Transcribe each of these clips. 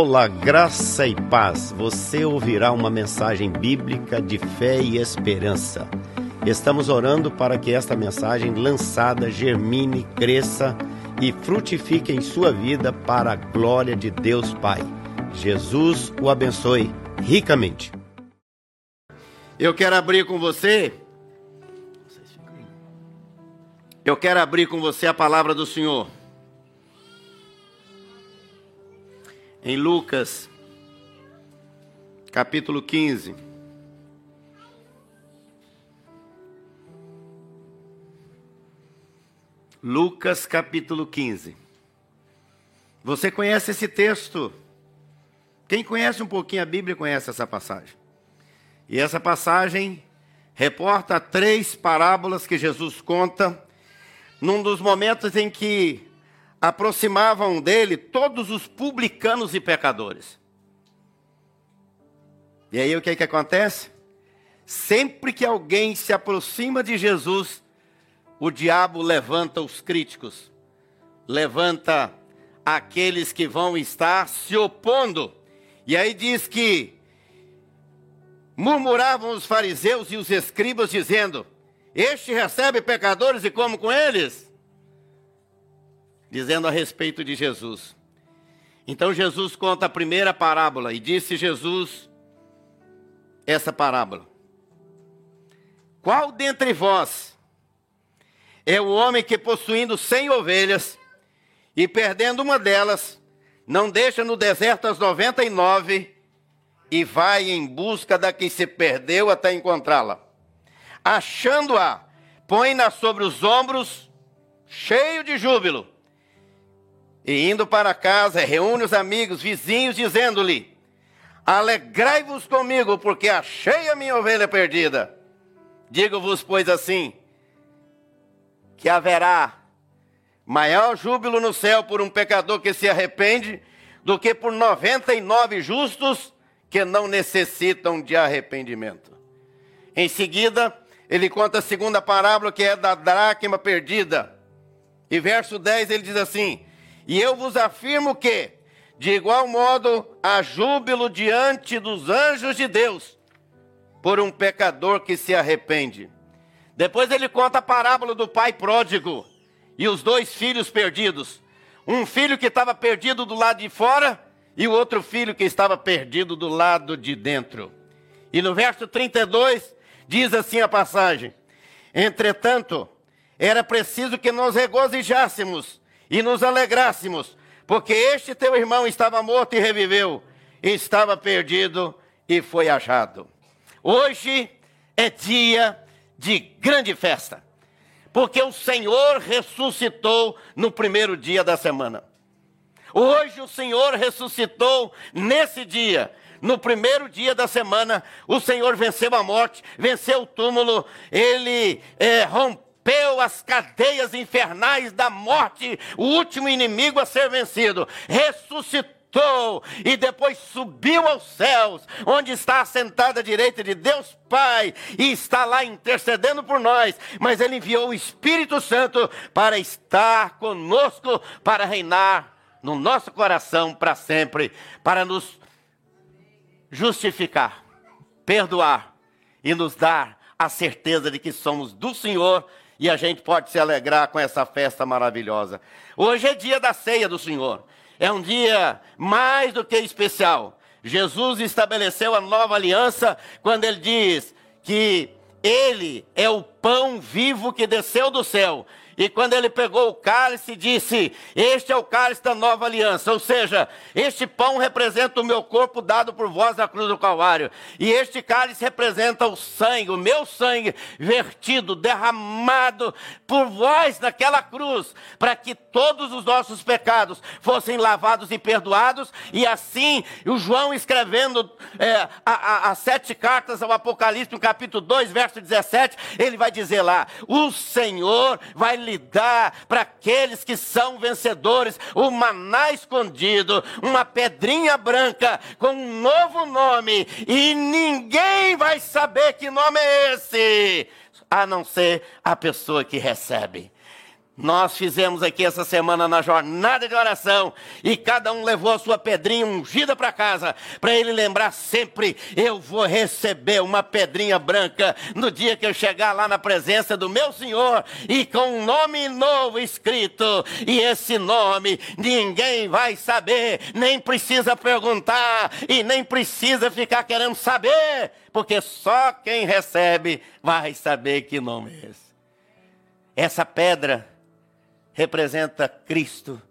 Olá, graça e paz. Você ouvirá uma mensagem bíblica de fé e esperança. Estamos orando para que esta mensagem lançada germine, cresça e frutifique em sua vida para a glória de Deus Pai. Jesus o abençoe ricamente. Eu quero abrir com você. Eu quero abrir com você a palavra do Senhor. Em Lucas, capítulo 15. Lucas capítulo 15. Você conhece esse texto? Quem conhece um pouquinho a Bíblia conhece essa passagem. E essa passagem reporta três parábolas que Jesus conta num dos momentos em que aproximavam dele todos os publicanos e pecadores. E aí o que, é que acontece? Sempre que alguém se aproxima de Jesus, o diabo levanta os críticos, levanta aqueles que vão estar se opondo. E aí diz que murmuravam os fariseus e os escribas, dizendo: Este recebe pecadores e come com eles? Dizendo a respeito de Jesus. Então Jesus conta a primeira parábola e disse Jesus essa parábola: Qual dentre vós é o homem que, possuindo cem ovelhas e perdendo uma delas, não deixa no deserto as noventa e nove e vai em busca da que se perdeu até encontrá-la. Achando-a, põe-na sobre os ombros, cheio de júbilo. E indo para casa, reúne os amigos, vizinhos, dizendo-lhe: Alegrai-vos comigo, porque achei a minha ovelha perdida. Digo-vos, pois, assim: que haverá maior júbilo no céu por um pecador que se arrepende do que por 99 justos que não necessitam de arrependimento. Em seguida, ele conta a segunda parábola que é da dracma perdida. E verso 10 ele diz assim: E eu vos afirmo que, de igual modo, há júbilo diante dos anjos de Deus por um pecador que se arrepende. Depois ele conta a parábola do pai pródigo e os dois filhos perdidos. Um filho que estava perdido do lado de fora e o outro filho que estava perdido do lado de dentro. E no verso 32 diz assim a passagem: Entretanto, era preciso que nos regozijássemos e nos alegrássemos, porque este teu irmão estava morto e reviveu, estava perdido e foi achado. Hoje é dia de grande festa, porque o Senhor ressuscitou no primeiro dia da semana. Hoje o Senhor ressuscitou nesse dia, no primeiro dia da semana, o Senhor venceu a morte, venceu o túmulo, ele é, rompeu as cadeias infernais da morte, o último inimigo a ser vencido, ressuscitou ressuscitou e depois subiu aos céus, onde está assentada à direita de Deus Pai e está lá intercedendo por nós. Mas Ele enviou o Espírito Santo para estar conosco, para reinar no nosso coração para sempre, para nos justificar, perdoar e nos dar a certeza de que somos do Senhor e a gente pode se alegrar com essa festa maravilhosa. Hoje é dia da ceia do Senhor. É um dia mais do que especial. Jesus estabeleceu a nova aliança quando ele diz que ele é o pão vivo que desceu do céu e quando ele pegou o cálice, disse: Este é o cálice da nova aliança. Ou seja, este pão representa o meu corpo dado por vós na cruz do Calvário. E este cálice representa o sangue, o meu sangue vertido, derramado por vós naquela cruz, para que todos os nossos pecados fossem lavados e perdoados. E assim, o João escrevendo é, as sete cartas ao Apocalipse, no capítulo 2, verso 17, ele vai dizer lá: O Senhor vai lhe dá para aqueles que são vencedores o maná escondido, uma pedrinha branca com um novo nome, e ninguém vai saber que nome é esse, a não ser a pessoa que recebe. Nós fizemos aqui essa semana na jornada de oração e cada um levou a sua pedrinha ungida para casa, para ele lembrar sempre: eu vou receber uma pedrinha branca no dia que eu chegar lá na presença do meu Senhor e com um nome novo escrito. E esse nome ninguém vai saber, nem precisa perguntar e nem precisa ficar querendo saber, porque só quem recebe vai saber que nome é esse. Essa pedra representa Cristo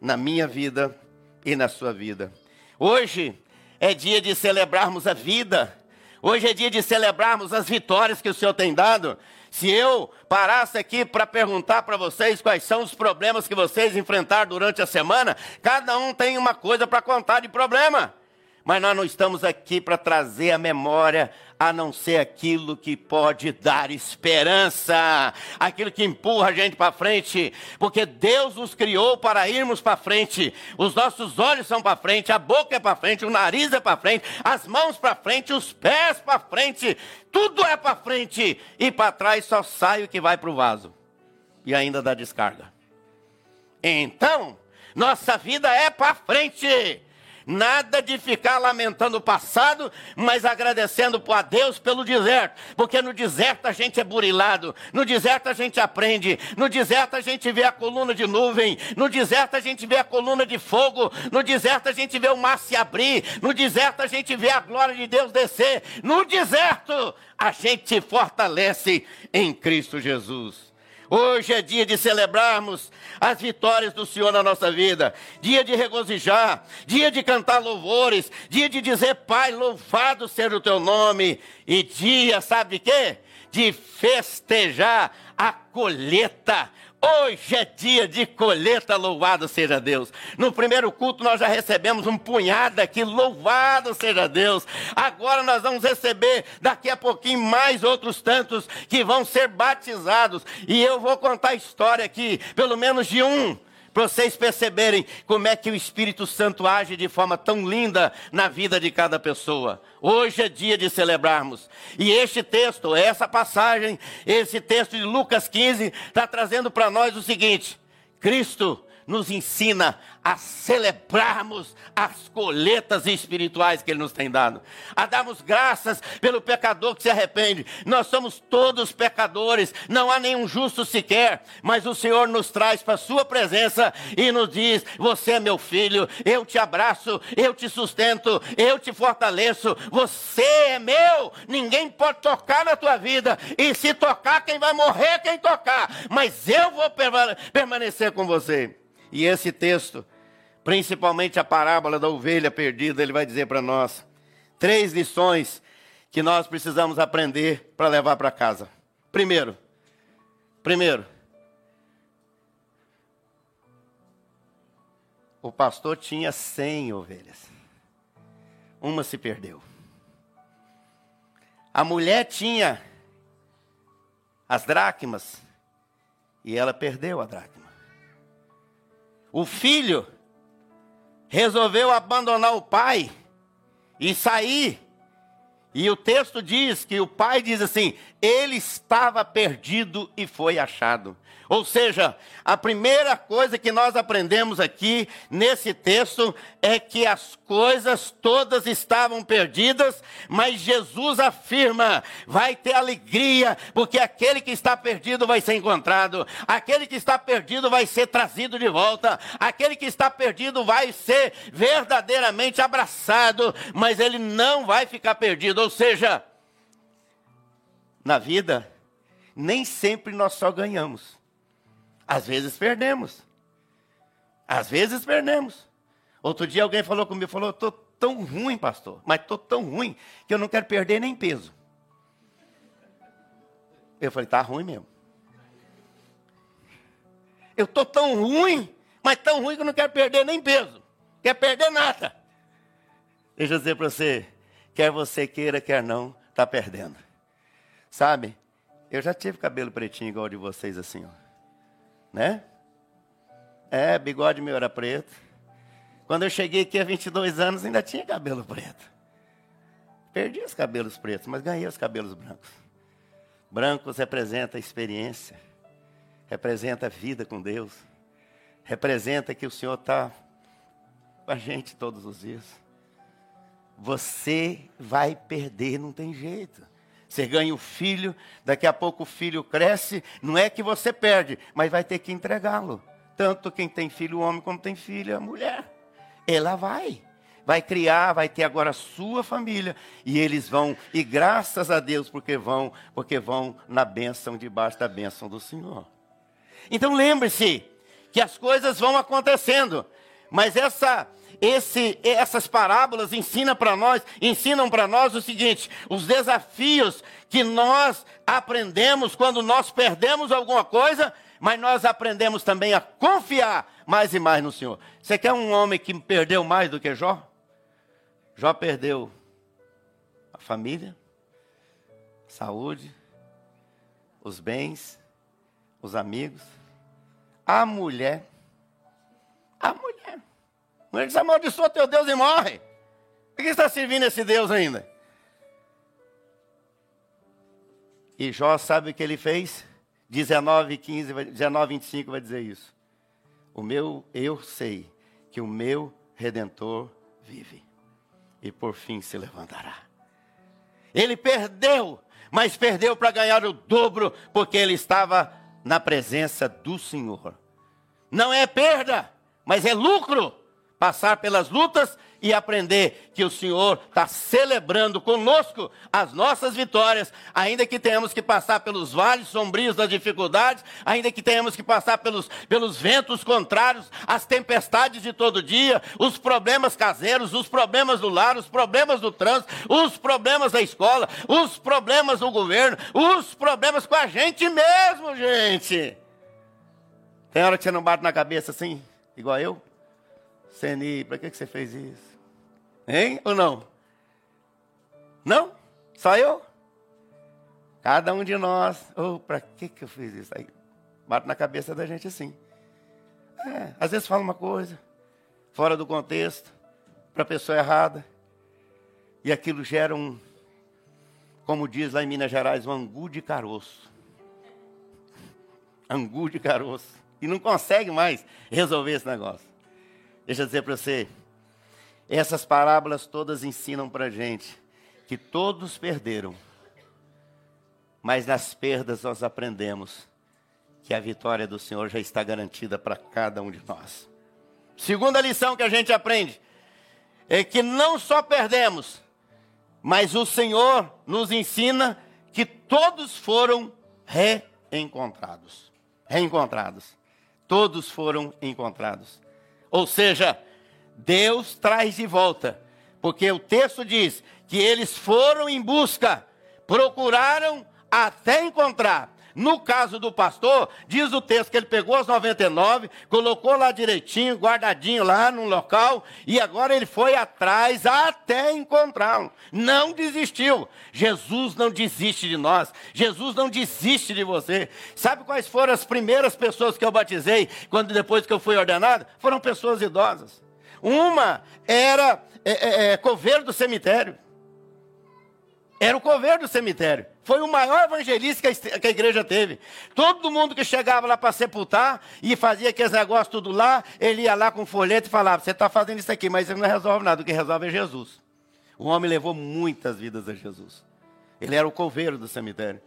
na minha vida e na sua vida. Hoje é dia de celebrarmos a vida. Hoje é dia de celebrarmos as vitórias que o Senhor tem dado. Se eu parasse aqui para perguntar para vocês quais são os problemas que vocês enfrentaram durante a semana, cada um tem uma coisa para contar de problema. Mas nós não estamos aqui para trazer a memória a não ser aquilo que pode dar esperança, aquilo que empurra a gente para frente, porque Deus nos criou para irmos para frente. Os nossos olhos são para frente, a boca é para frente, o nariz é para frente, as mãos para frente, os pés para frente, tudo é para frente e para trás só sai o que vai para o vaso e ainda dá descarga. Então, nossa vida é para frente. Nada de ficar lamentando o passado, mas agradecendo a Deus pelo deserto. Porque no deserto a gente é burilado, no deserto a gente aprende, no deserto a gente vê a coluna de nuvem, no deserto a gente vê a coluna de fogo, no deserto a gente vê o mar se abrir, no deserto a gente vê a glória de Deus descer, no deserto a gente fortalece em Cristo Jesus. Hoje é dia de celebrarmos as vitórias do Senhor na nossa vida, dia de regozijar, dia de cantar louvores, dia de dizer, Pai, louvado seja o teu nome, e dia, sabe de quê? De festejar a colheita Hoje é dia de colheita, louvado seja Deus. No primeiro culto nós já recebemos um punhado aqui, louvado seja Deus. Agora nós vamos receber daqui a pouquinho mais outros tantos que vão ser batizados. E eu vou contar a história aqui, pelo menos de um para vocês perceberem como é que o Espírito Santo age de forma tão linda na vida de cada pessoa. Hoje é dia de celebrarmos. E este texto, essa passagem, esse texto de Lucas 15, está trazendo para nós o seguinte: Cristo nos ensina a celebrarmos as colheitas espirituais que Ele nos tem dado, a darmos graças pelo pecador que se arrepende. Nós somos todos pecadores, não há nenhum justo sequer, mas o Senhor nos traz para a Sua presença e nos diz: Você é meu filho, eu te abraço, eu te sustento, eu te fortaleço, você é meu, ninguém pode tocar na tua vida, e se tocar, quem vai morrer, quem tocar, mas eu vou permanecer com você. E esse texto, principalmente a parábola da ovelha perdida, ele vai dizer para nós três lições que nós precisamos aprender para levar para casa. Primeiro, primeiro, o pastor tinha cem ovelhas. Uma se perdeu. A mulher tinha as dracmas e ela perdeu a dracma. O filho resolveu abandonar o pai e sair. E o texto diz que o pai diz assim: ele estava perdido e foi achado. Ou seja, a primeira coisa que nós aprendemos aqui nesse texto é que as coisas todas estavam perdidas, mas Jesus afirma: vai ter alegria, porque aquele que está perdido vai ser encontrado, aquele que está perdido vai ser trazido de volta, aquele que está perdido vai ser verdadeiramente abraçado, mas ele não vai ficar perdido. Ou seja, na vida, nem sempre nós só ganhamos. Às vezes perdemos. Às vezes perdemos. Outro dia alguém falou comigo, falou, estou tão ruim, pastor, mas estou tão ruim que eu não quero perder nem peso. Eu falei, está ruim mesmo. Eu estou tão ruim, mas tão ruim que eu não quero perder nem peso. Quer perder nada. Deixa eu dizer para você, quer você queira, quer não, está perdendo. Sabe? Eu já tive cabelo pretinho igual de vocês assim, ó. Né? É, bigode meu era preto. Quando eu cheguei aqui há 22 anos, ainda tinha cabelo preto. Perdi os cabelos pretos, mas ganhei os cabelos brancos. Brancos representa experiência, representa a vida com Deus, representa que o Senhor está com a gente todos os dias. Você vai perder, não tem jeito. Você ganha o filho, daqui a pouco o filho cresce, não é que você perde, mas vai ter que entregá-lo. Tanto quem tem filho homem como tem filha mulher. Ela vai. Vai criar, vai ter agora a sua família. E eles vão, e graças a Deus, porque vão, porque vão na bênção, debaixo da bênção do Senhor. Então lembre-se que as coisas vão acontecendo. Mas essa esse, essas parábolas ensinam para nós, ensinam para nós o seguinte: os desafios que nós aprendemos quando nós perdemos alguma coisa, mas nós aprendemos também a confiar mais e mais no Senhor. Você quer um homem que perdeu mais do que Jó? Jó perdeu a família, a saúde, os bens, os amigos, a mulher. A mulher. Ele diz: amaldiçoa teu Deus e morre. Por que está servindo esse Deus ainda? E Jó sabe o que ele fez? 19, 15, 19, 25 vai dizer isso. O meu, eu sei que o meu redentor vive e por fim se levantará. Ele perdeu, mas perdeu para ganhar o dobro, porque ele estava na presença do Senhor. Não é perda, mas é lucro passar pelas lutas e aprender que o Senhor está celebrando conosco as nossas vitórias, ainda que tenhamos que passar pelos vales sombrios das dificuldades, ainda que tenhamos que passar pelos, pelos ventos contrários, as tempestades de todo dia, os problemas caseiros, os problemas do lar, os problemas do trânsito, os problemas da escola, os problemas do governo, os problemas com a gente mesmo, gente. Tem hora que você não bate na cabeça assim, igual eu? Seni, para que, que você fez isso? Hein? Ou não? Não? Só eu? Cada um de nós. Oh, para que, que eu fiz isso? Aí bate na cabeça da gente assim. É, às vezes fala uma coisa, fora do contexto, para a pessoa errada. E aquilo gera um, como diz lá em Minas Gerais, um angu de caroço. Angu de caroço. E não consegue mais resolver esse negócio. Deixa eu dizer para você, essas parábolas todas ensinam para a gente que todos perderam, mas nas perdas nós aprendemos que a vitória do Senhor já está garantida para cada um de nós. Segunda lição que a gente aprende é que não só perdemos, mas o Senhor nos ensina que todos foram reencontrados. Reencontrados. Todos foram encontrados. Ou seja, Deus traz de volta. Porque o texto diz que eles foram em busca, procuraram até encontrar. No caso do pastor, diz o texto que ele pegou as 99, colocou lá direitinho, guardadinho lá no local, e agora ele foi atrás até encontrá-lo. Não desistiu. Jesus não desiste de nós. Jesus não desiste de você. Sabe quais foram as primeiras pessoas que eu batizei quando depois que eu fui ordenado? Foram pessoas idosas. Uma era é, é, é, coveiro do cemitério. Era o coveiro do cemitério. Foi o maior evangelista que a igreja teve. Todo mundo que chegava lá para sepultar e fazia aqueles negócios tudo lá, ele ia lá com folheto e falava: Você está fazendo isso aqui, mas ele não resolve nada. O que resolve é Jesus. O homem levou muitas vidas a Jesus. Ele era o coveiro do cemitério.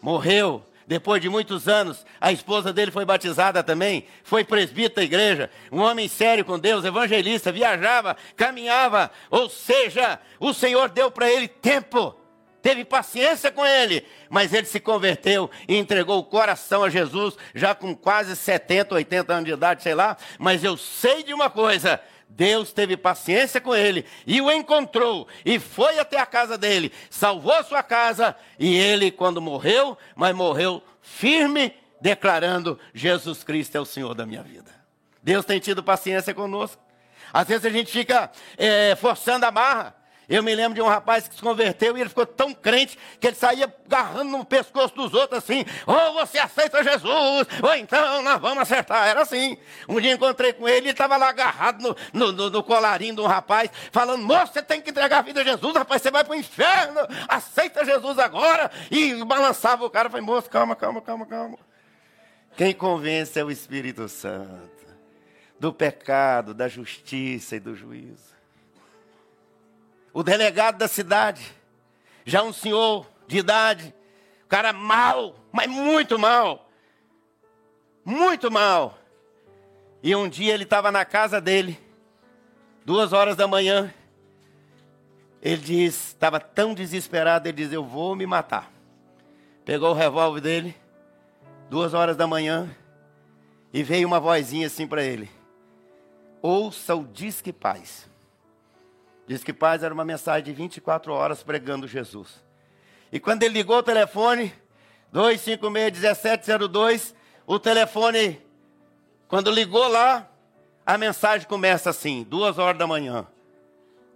Morreu. Depois de muitos anos, a esposa dele foi batizada também, foi presbítero da igreja, um homem sério com Deus, evangelista, viajava, caminhava, ou seja, o Senhor deu para ele tempo teve paciência com ele, mas ele se converteu e entregou o coração a Jesus, já com quase 70, 80 anos de idade, sei lá. Mas eu sei de uma coisa: Deus teve paciência com ele e o encontrou e foi até a casa dele, salvou sua casa e ele, quando morreu, mas morreu firme, declarando: Jesus Cristo é o Senhor da minha vida. Deus tem tido paciência conosco. Às vezes a gente fica é, forçando a barra. Eu me lembro de um rapaz que se converteu e ele ficou tão crente que ele saía agarrando no pescoço dos outros assim: ou você aceita Jesus, ou então nós vamos acertar. Era assim. Um dia encontrei com ele e estava lá agarrado no, no, no, no, colarinho de um rapaz, falando: moço, você tem que entregar a vida a Jesus, rapaz, você vai para o inferno, aceita Jesus agora. E balançava o cara, falei: moço, calma, calma, calma, calma. Quem convence é o Espírito Santo do pecado, da justiça e do juízo. O delegado da cidade, já um senhor de idade, cara mal, mas muito mal, muito mal. E um dia ele estava na casa dele, duas horas da manhã. Ele diz, estava tão desesperado, ele diz: Eu vou me matar. Pegou o revólver dele, duas horas da manhã, e veio uma vozinha assim para ele: Ouça o Disque Paz. Disque Paz era uma mensagem de 24 horas pregando Jesus. E quando ele ligou o telefone, 256-1702, o telefone, quando ligou lá, a mensagem começa assim, duas horas da manhã.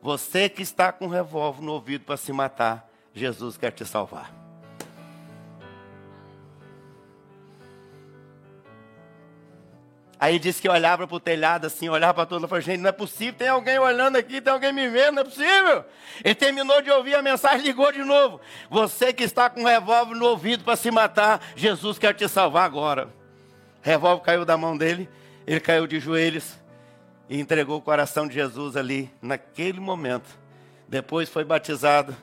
Você que está com um revólver no ouvido para se matar, Jesus quer te salvar. Aí disse que olhava para o telhado assim, olhava para todo mundo e falou, gente, não é possível, tem alguém olhando aqui, tem alguém me vendo, não é possível. Ele terminou de ouvir a mensagem, ligou de novo. Você que está com um revólver no ouvido para se matar, Jesus quer te salvar agora. Revólver caiu da mão dele, ele caiu de joelhos e entregou o coração de Jesus ali, naquele momento. Depois foi batizado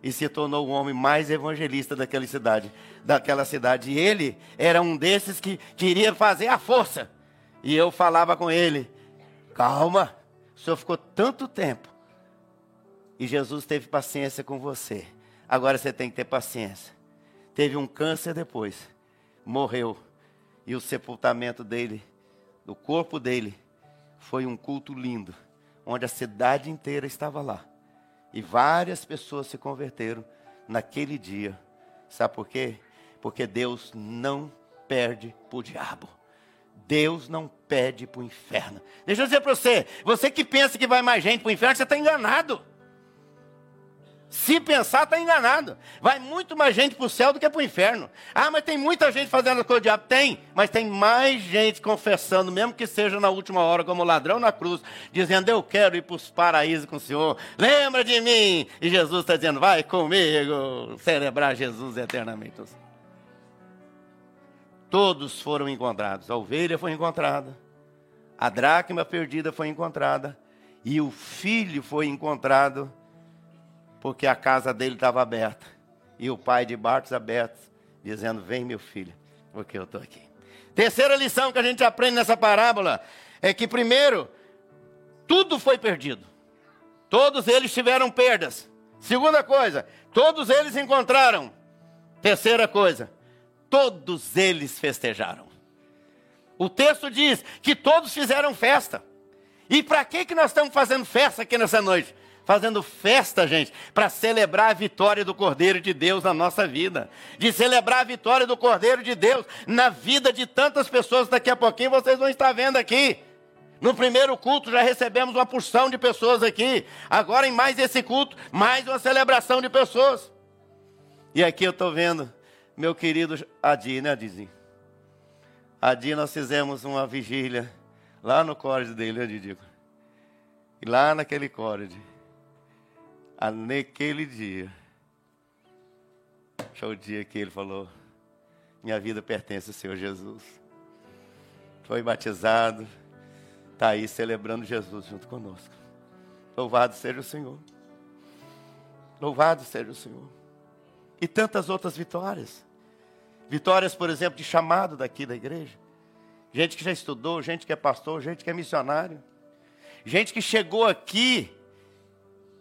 e se tornou o homem mais evangelista daquela cidade. Daquela cidade. E ele era um desses que queria fazer a força e eu falava com ele: calma, o senhor ficou tanto tempo. E Jesus teve paciência com você. Agora você tem que ter paciência. Teve um câncer depois, morreu. E o sepultamento dele, do corpo dele, foi um culto lindo, onde a cidade inteira estava lá. E várias pessoas se converteram naquele dia. Sabe por quê? Porque Deus não perde para o diabo. Deus não pede para o inferno. Deixa eu dizer para você, você que pensa que vai mais gente para o inferno, você está enganado. Se pensar, está enganado. Vai muito mais gente para o céu do que para o inferno. Ah, mas tem muita gente fazendo a coisa do diabo. Tem, mas tem mais gente confessando, mesmo que seja na última hora, como ladrão na cruz, dizendo: Eu quero ir para os paraísos com o Senhor. Lembra de mim. E Jesus está dizendo: Vai comigo, celebrar Jesus eternamente. Todos foram encontrados. A ovelha foi encontrada, a dracma perdida foi encontrada, e o filho foi encontrado, porque a casa dele estava aberta. E o pai de Bartos aberto, dizendo: Vem, meu filho, porque eu estou aqui. Terceira lição que a gente aprende nessa parábola é que, primeiro, tudo foi perdido. Todos eles tiveram perdas. Segunda coisa, todos eles encontraram. Terceira coisa, todos eles festejaram. O texto diz que todos fizeram festa. E para que, que nós estamos fazendo festa aqui nessa noite? Fazendo festa, gente, para celebrar a vitória do Cordeiro de Deus na nossa vida. De celebrar a vitória do Cordeiro de Deus na vida de tantas pessoas. Daqui a pouquinho vocês vão estar vendo aqui. No primeiro culto já recebemos uma porção de pessoas aqui. Agora, em mais esse culto, mais uma celebração de pessoas. E aqui eu estou vendo meu querido Adi, né, Adizinho? Adi, nós fizemos uma vigília lá no córrego dele, né, Didico? E lá naquele córrego, naquele dia, foi o dia que ele falou: Minha vida pertence ao Senhor Jesus. Foi batizado, está aí celebrando Jesus junto conosco. Louvado seja o Senhor. Louvado seja o Senhor e tantas outras vitórias. Vitórias, por exemplo, de chamado daqui da igreja. Gente que já estudou, gente que é pastor, gente que é missionário. Gente que chegou aqui,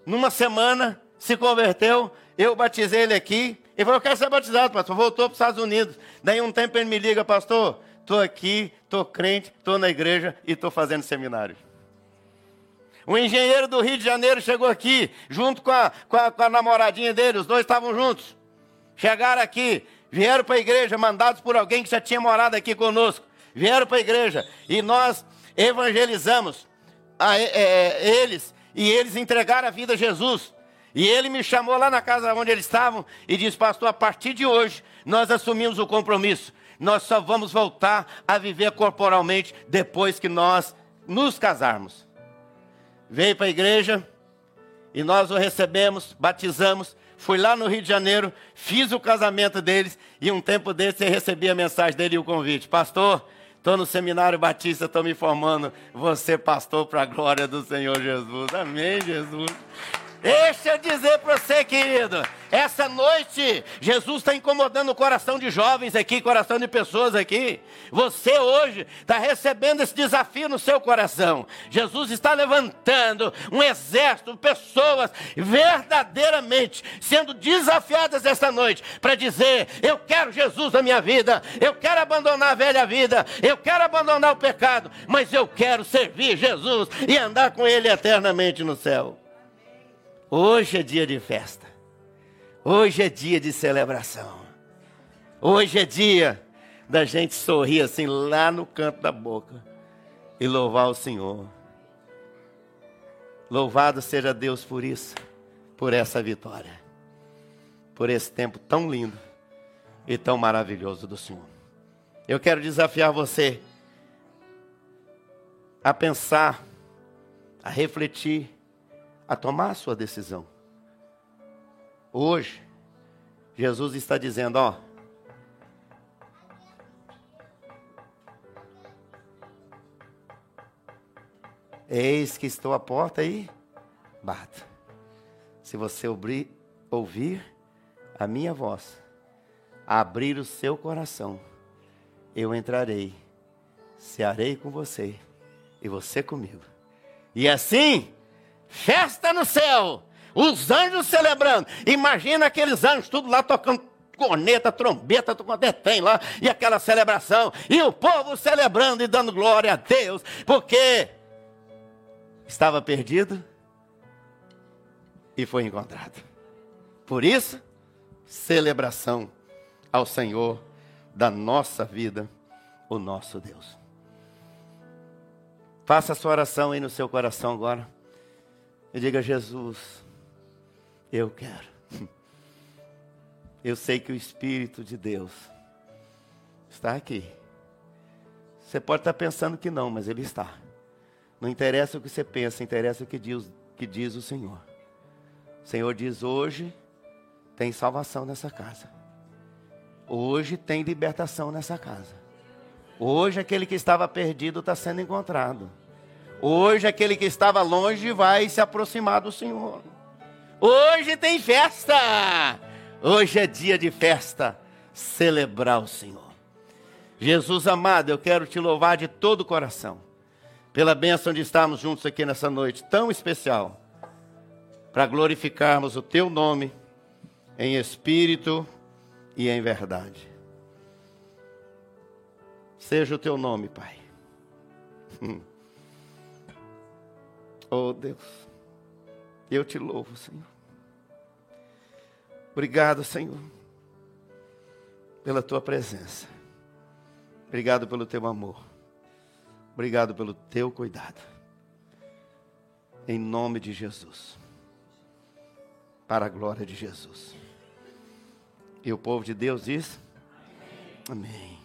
numa semana, se converteu, eu batizei ele aqui. Ele falou, eu quero ser batizado, pastor. Voltou para os Estados Unidos. Daí um tempo ele me liga, pastor, estou aqui, estou crente, estou na igreja e estou fazendo seminário. Um engenheiro do Rio de Janeiro chegou aqui, junto com a, com a, com a namoradinha dele, os dois estavam juntos. Chegaram aqui, vieram para a igreja, mandados por alguém que já tinha morado aqui conosco. Vieram para a igreja e nós evangelizamos a, é, é, eles e eles entregaram a vida a Jesus. E ele me chamou lá na casa onde eles estavam e disse: Pastor, a partir de hoje nós assumimos o compromisso. Nós só vamos voltar a viver corporalmente depois que nós nos casarmos. Veio para a igreja e nós o recebemos, batizamos, fui lá no Rio de Janeiro, fiz o casamento deles e um tempo desse eu recebi a mensagem dele e o convite. Pastor, estou no seminário batista, estou me formando. Você, pastor, para a glória do Senhor Jesus. Amém, Jesus. Deixa eu dizer para você, querido. Essa noite, Jesus está incomodando o coração de jovens aqui, coração de pessoas aqui. Você hoje está recebendo esse desafio no seu coração. Jesus está levantando um exército, pessoas verdadeiramente sendo desafiadas esta noite para dizer: Eu quero Jesus na minha vida, eu quero abandonar a velha vida, eu quero abandonar o pecado, mas eu quero servir Jesus e andar com Ele eternamente no céu. Hoje é dia de festa. Hoje é dia de celebração. Hoje é dia da gente sorrir assim lá no canto da boca e louvar o Senhor. Louvado seja Deus por isso, por essa vitória, por esse tempo tão lindo e tão maravilhoso do Senhor. Eu quero desafiar você a pensar, a refletir a tomar a sua decisão. Hoje, Jesus está dizendo: ó, eis que estou à porta e bato. Se você ouvir, a minha voz, abrir o seu coração, eu entrarei, cearei com você e você comigo. E assim festa no céu, os anjos celebrando. Imagina aqueles anjos tudo lá tocando corneta, trombeta, quanto é tem lá, e aquela celebração, e o povo celebrando e dando glória a Deus, porque estava perdido e foi encontrado. Por isso, celebração ao Senhor da nossa vida, o nosso Deus. Faça a sua oração aí no seu coração agora. E diga, Jesus, eu quero. Eu sei que o Espírito de Deus está aqui. Você pode estar pensando que não, mas Ele está. Não interessa o que você pensa, interessa o que diz, que diz o Senhor. O Senhor diz: hoje tem salvação nessa casa. Hoje tem libertação nessa casa. Hoje aquele que estava perdido está sendo encontrado. Hoje aquele que estava longe vai se aproximar do Senhor. Hoje tem festa. Hoje é dia de festa, celebrar o Senhor. Jesus amado, eu quero te louvar de todo o coração pela bênção de estarmos juntos aqui nessa noite tão especial, para glorificarmos o teu nome em espírito e em verdade. Seja o teu nome, Pai. Oh Deus, eu te louvo, Senhor. Obrigado, Senhor, pela tua presença. Obrigado pelo teu amor. Obrigado pelo teu cuidado. Em nome de Jesus. Para a glória de Jesus. E o povo de Deus diz: Amém. Amém.